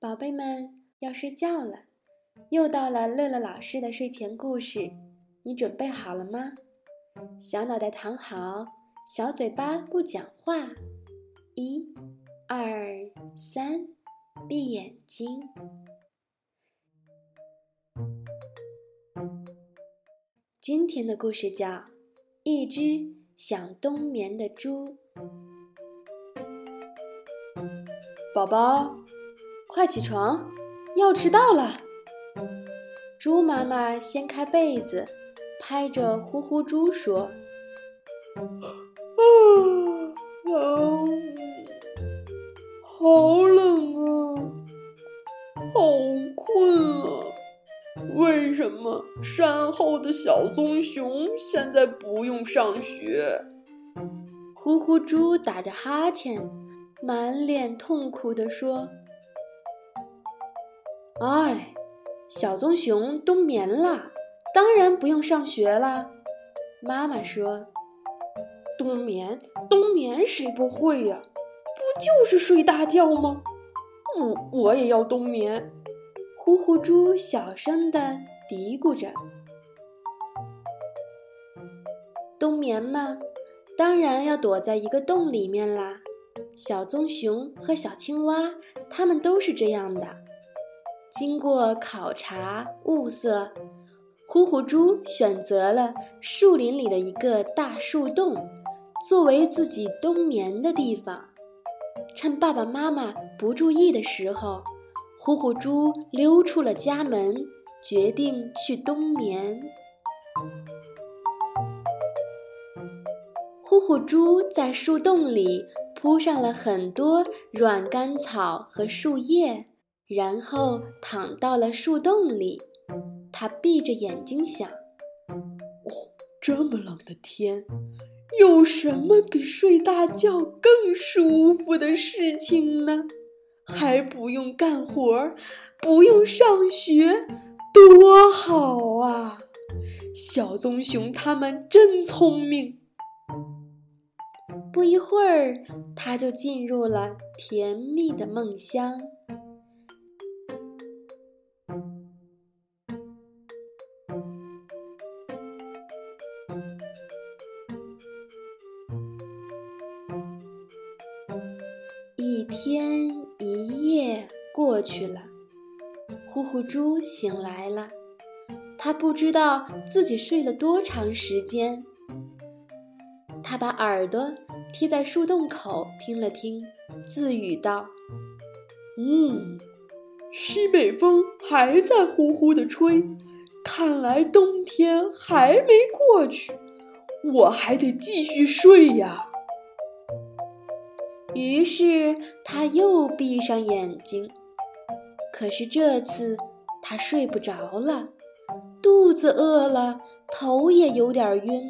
宝贝们要睡觉了，又到了乐乐老师的睡前故事，你准备好了吗？小脑袋躺好，小嘴巴不讲话，一、二、三，闭眼睛。今天的故事叫《一只想冬眠的猪》，宝宝。快起床，要迟到了！猪妈妈掀开被子，拍着呼呼猪说：“啊，冷，好冷啊，好困啊！为什么山后的小棕熊现在不用上学？”呼呼猪打着哈欠，满脸痛苦地说。哎，小棕熊冬眠了，当然不用上学了。妈妈说：“冬眠，冬眠谁不会呀？不就是睡大觉吗？我我也要冬眠。”呼呼猪小声的嘀咕着：“冬眠嘛，当然要躲在一个洞里面啦。小棕熊和小青蛙，它们都是这样的。”经过考察物色，呼呼猪选择了树林里的一个大树洞，作为自己冬眠的地方。趁爸爸妈妈不注意的时候，呼呼猪溜出了家门，决定去冬眠。呼呼猪在树洞里铺上了很多软干草和树叶。然后躺到了树洞里，他闭着眼睛想：“哦，这么冷的天，有什么比睡大觉更舒服的事情呢？还不用干活，不用上学，多好啊！小棕熊他们真聪明。”不一会儿，他就进入了甜蜜的梦乡。一天一夜过去了，呼呼猪醒来了。他不知道自己睡了多长时间。他把耳朵贴在树洞口听了听，自语道：“嗯，西北风还在呼呼的吹，看来冬天还没过去，我还得继续睡呀。”于是他又闭上眼睛，可是这次他睡不着了，肚子饿了，头也有点晕。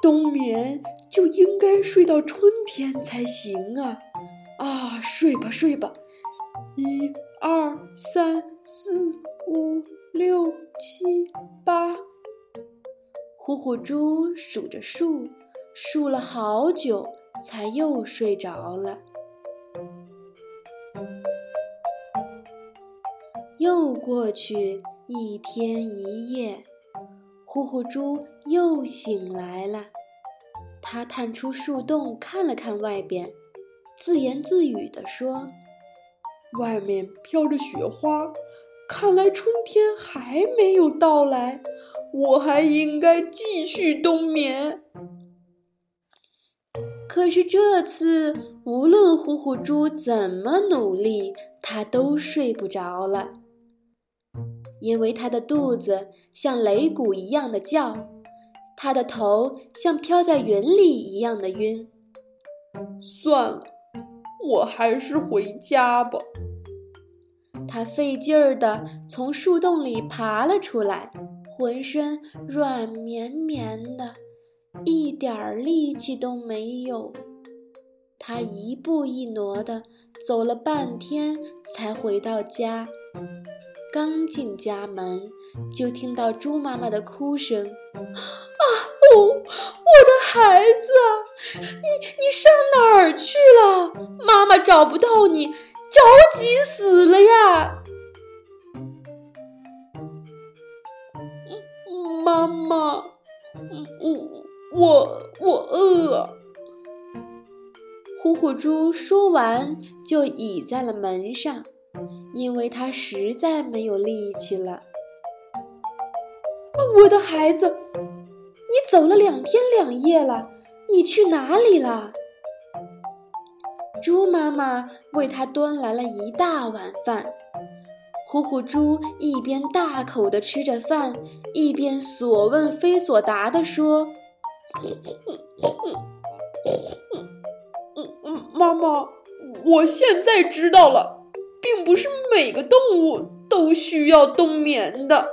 冬眠就应该睡到春天才行啊！啊，睡吧睡吧，一二三四五六七八，呼呼猪数着数，数了好久。才又睡着了。又过去一天一夜，呼呼猪又醒来了。他探出树洞看了看外边，自言自语地说：“外面飘着雪花，看来春天还没有到来。我还应该继续冬眠。”可是这次，无论呼呼猪怎么努力，它都睡不着了，因为它的肚子像擂鼓一样的叫，它的头像飘在云里一样的晕。算了，我还是回家吧。它费劲儿地从树洞里爬了出来，浑身软绵绵的。一点儿力气都没有，他一步一挪的走了半天才回到家。刚进家门，就听到猪妈妈的哭声：“啊哦，我的孩子，你你上哪儿去了？妈妈找不到你，着急死了呀！妈妈，我我我饿。虎虎猪说完，就倚在了门上，因为他实在没有力气了。我的孩子，你走了两天两夜了，你去哪里了？猪妈妈为他端来了一大碗饭，虎虎猪一边大口的吃着饭，一边所问非所答的说：“妈妈，我现在知道了，并不是每个动物都需要冬眠的。”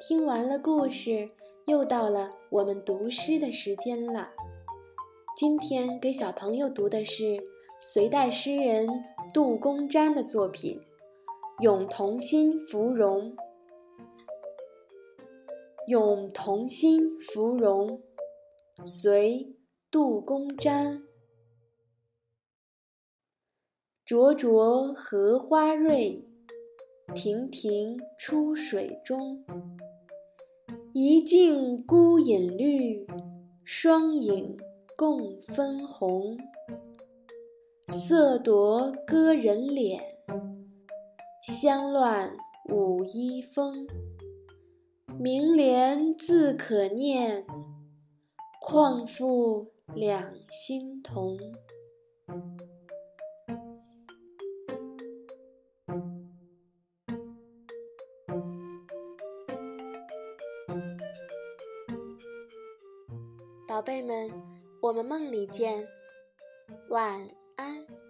听完了故事，又到了我们读诗的时间了。今天给小朋友读的是隋代诗人杜公瞻的作品《咏童心芙蓉》。《咏童心芙蓉》，隋·杜公瞻。灼灼荷花蕊，亭亭出水中。一径孤影绿，双影共分红。色夺歌人脸，香乱舞衣风。明莲自可念，况复两心同。宝贝们，我们梦里见，晚。安。